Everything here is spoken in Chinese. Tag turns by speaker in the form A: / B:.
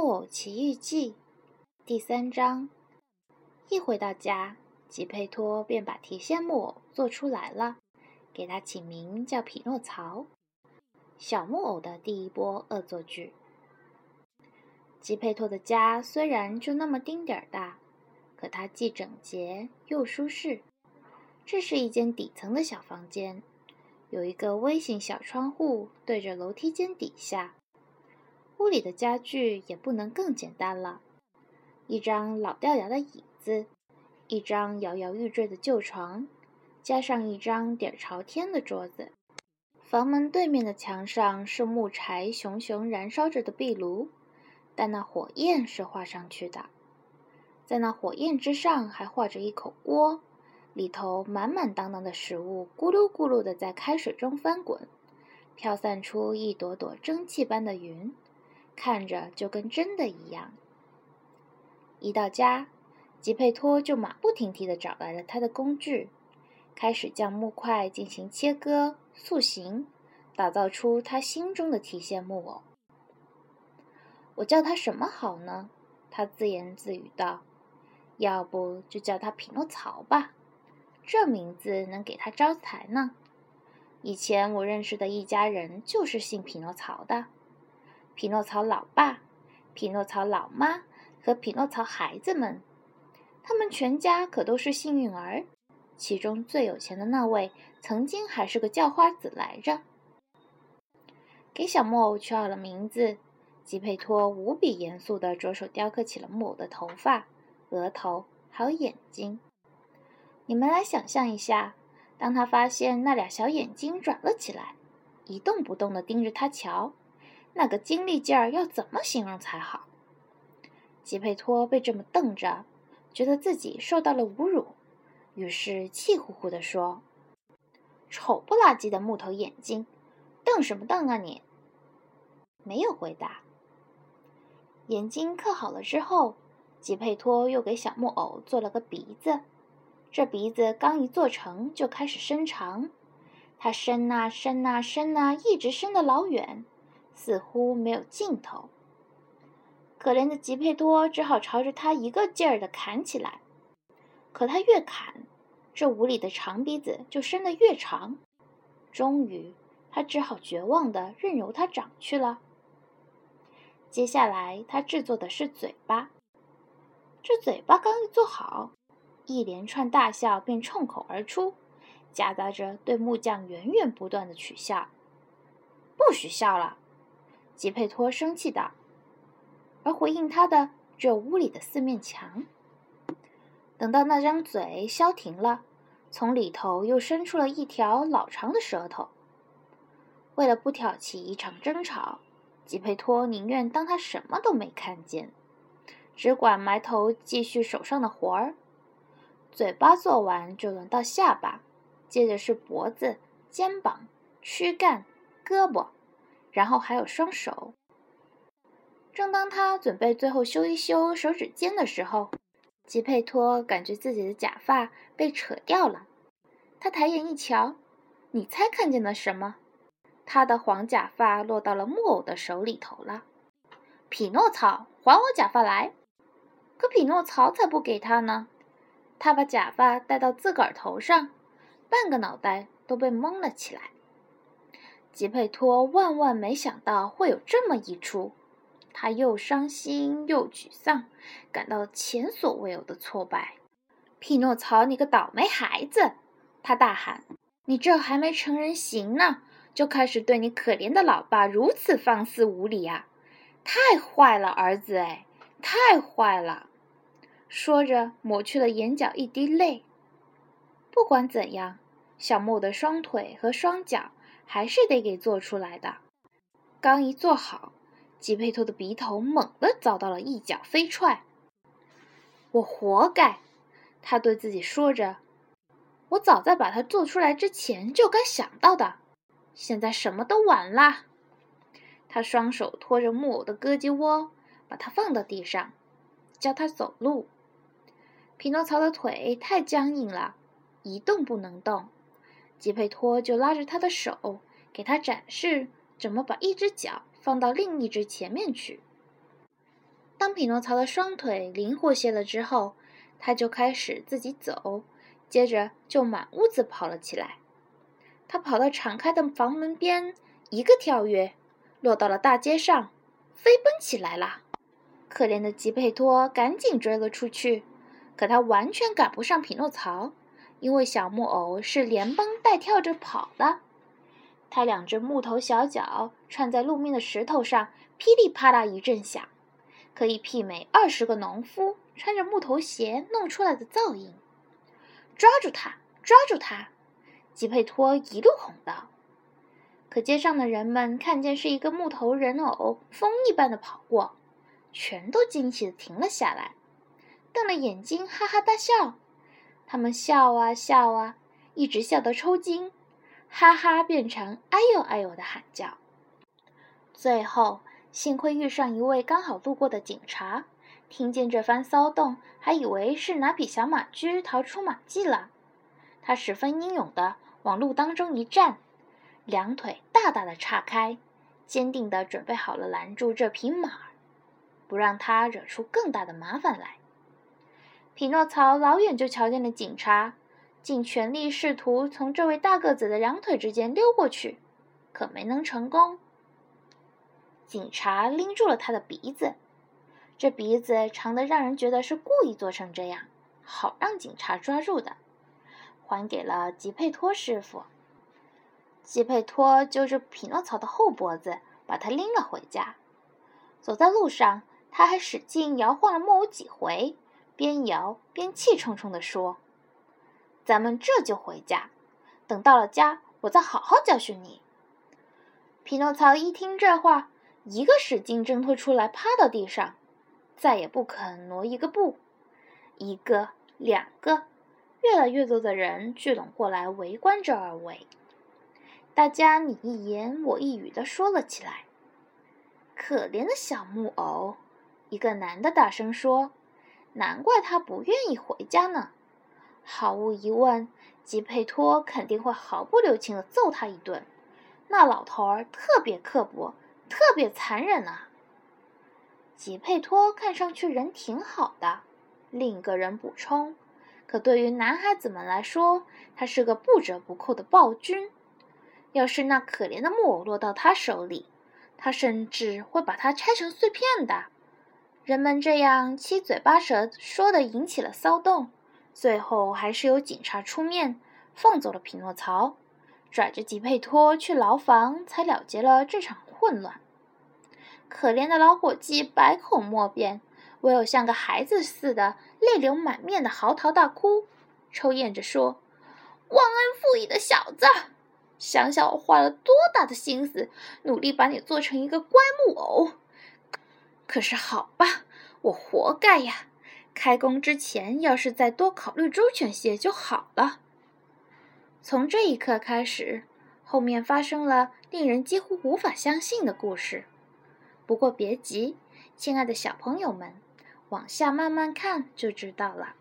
A: 木偶奇遇记》第三章。一回到家，吉佩托便把提线木偶做出来了，给他起名叫匹诺曹。小木偶的第一波恶作剧。吉佩托的家虽然就那么丁点儿大，可它既整洁又舒适。这是一间底层的小房间，有一个微型小窗户对着楼梯间底下。屋里的家具也不能更简单了，一张老掉牙的椅子，一张摇摇欲坠的旧床，加上一张底朝天的桌子。房门对面的墙上是木柴熊熊燃烧着的壁炉，但那火焰是画上去的，在那火焰之上还画着一口锅，里头满满当当的食物咕噜咕噜的在开水中翻滚，飘散出一朵朵蒸汽般的云。看着就跟真的一样。一到家，吉佩托就马不停蹄地找来了他的工具，开始将木块进行切割、塑形，打造出他心中的提线木偶。我叫他什么好呢？他自言自语道：“要不就叫他匹诺曹吧，这名字能给他招财呢。以前我认识的一家人就是姓匹诺曹的。”匹诺曹老爸、匹诺曹老妈和匹诺曹孩子们，他们全家可都是幸运儿。其中最有钱的那位，曾经还是个叫花子来着。给小木偶取好了名字，吉佩托无比严肃地着手雕刻起了木偶的头发、额头还有眼睛。你们来想象一下，当他发现那俩小眼睛转了起来，一动不动地盯着他瞧。那个精力劲儿要怎么形容才好？吉佩托被这么瞪着，觉得自己受到了侮辱，于是气呼呼地说：“丑不拉几的木头眼睛，瞪什么瞪啊你？”没有回答。眼睛刻好了之后，吉佩托又给小木偶做了个鼻子。这鼻子刚一做成，就开始伸长，它伸啊伸啊伸啊，一直伸得老远。似乎没有尽头。可怜的吉佩多只好朝着他一个劲儿地砍起来。可他越砍，这无理的长鼻子就伸得越长。终于，他只好绝望地任由它长去了。接下来，他制作的是嘴巴。这嘴巴刚一做好，一连串大笑便冲口而出，夹杂着对木匠源源不断的取笑。不许笑了！吉佩托生气道，而回应他的只有屋里的四面墙。等到那张嘴消停了，从里头又伸出了一条老长的舌头。为了不挑起一场争吵，吉佩托宁愿当他什么都没看见，只管埋头继续手上的活儿。嘴巴做完，就轮到下巴，接着是脖子、肩膀、躯干、胳膊。然后还有双手。正当他准备最后修一修手指尖的时候，吉佩托感觉自己的假发被扯掉了。他抬眼一瞧，你猜看见了什么？他的黄假发落到了木偶的手里头了。匹诺曹，还我假发来！可匹诺曹才不给他呢。他把假发戴到自个儿头上，半个脑袋都被蒙了起来。吉佩托万万没想到会有这么一出，他又伤心又沮丧，感到前所未有的挫败。匹诺曹，你个倒霉孩子！他大喊：“你这还没成人形呢，就开始对你可怜的老爸如此放肆无礼啊！太坏了，儿子！哎，太坏了！”说着，抹去了眼角一滴泪。不管怎样，小木的双腿和双脚。还是得给做出来的。刚一做好，吉佩托的鼻头猛地遭到了一脚飞踹。我活该，他对自己说着。我早在把它做出来之前就该想到的，现在什么都晚了。他双手托着木偶的胳肢窝，把它放到地上，教他走路。匹诺曹的腿太僵硬了，一动不能动。吉佩托就拉着他的手，给他展示怎么把一只脚放到另一只前面去。当匹诺曹的双腿灵活些了之后，他就开始自己走，接着就满屋子跑了起来。他跑到敞开的房门边，一个跳跃，落到了大街上，飞奔起来了。可怜的吉佩托赶紧追了出去，可他完全赶不上匹诺曹，因为小木偶是连蹦带跳着跑的。他两只木头小脚串在路面的石头上，噼里啪啦一阵响，可以媲美二十个农夫穿着木头鞋弄出来的噪音。抓住他！抓住他！吉佩托一路吼道。可街上的人们看见是一个木头人偶，风一般的跑过，全都惊奇的停了下来，瞪了眼睛，哈哈大笑。他们笑啊笑啊，一直笑到抽筋。哈哈，变成哎呦哎呦的喊叫。最后，幸亏遇上一位刚好路过的警察，听见这番骚动，还以为是哪匹小马驹逃出马迹了。他十分英勇的往路当中一站，两腿大大的岔开，坚定的准备好了拦住这匹马，不让他惹出更大的麻烦来。匹诺曹老远就瞧见了警察。尽全力试图从这位大个子的两腿之间溜过去，可没能成功。警察拎住了他的鼻子，这鼻子长得让人觉得是故意做成这样，好让警察抓住的，还给了吉佩托师傅。吉佩托揪着匹诺曹的后脖子，把他拎了回家。走在路上，他还使劲摇晃了木偶几回，边摇边气冲冲地说。咱们这就回家，等到了家，我再好好教训你。匹诺曹一听这话，一个使劲挣脱出来，趴到地上，再也不肯挪一个步。一个，两个，越来越多的人聚拢过来围观这二位，大家你一言我一语的说了起来。可怜的小木偶，一个男的大声说：“难怪他不愿意回家呢。”毫无疑问，吉佩托肯定会毫不留情地揍他一顿。那老头儿特别刻薄，特别残忍啊！吉佩托看上去人挺好的，另一个人补充。可对于男孩子们来说，他是个不折不扣的暴君。要是那可怜的木偶落到他手里，他甚至会把它拆成碎片的。人们这样七嘴八舌说的，引起了骚动。最后还是由警察出面放走了匹诺曹，拽着吉佩托去牢房，才了结了这场混乱。可怜的老伙计百口莫辩，唯有像个孩子似的泪流满面的嚎啕大哭，抽咽着说：“忘恩负义的小子，想想我花了多大的心思，努力把你做成一个乖木偶，可是好吧，我活该呀。”开工之前，要是再多考虑周全些就好了。从这一刻开始，后面发生了令人几乎无法相信的故事。不过别急，亲爱的小朋友们，往下慢慢看就知道了。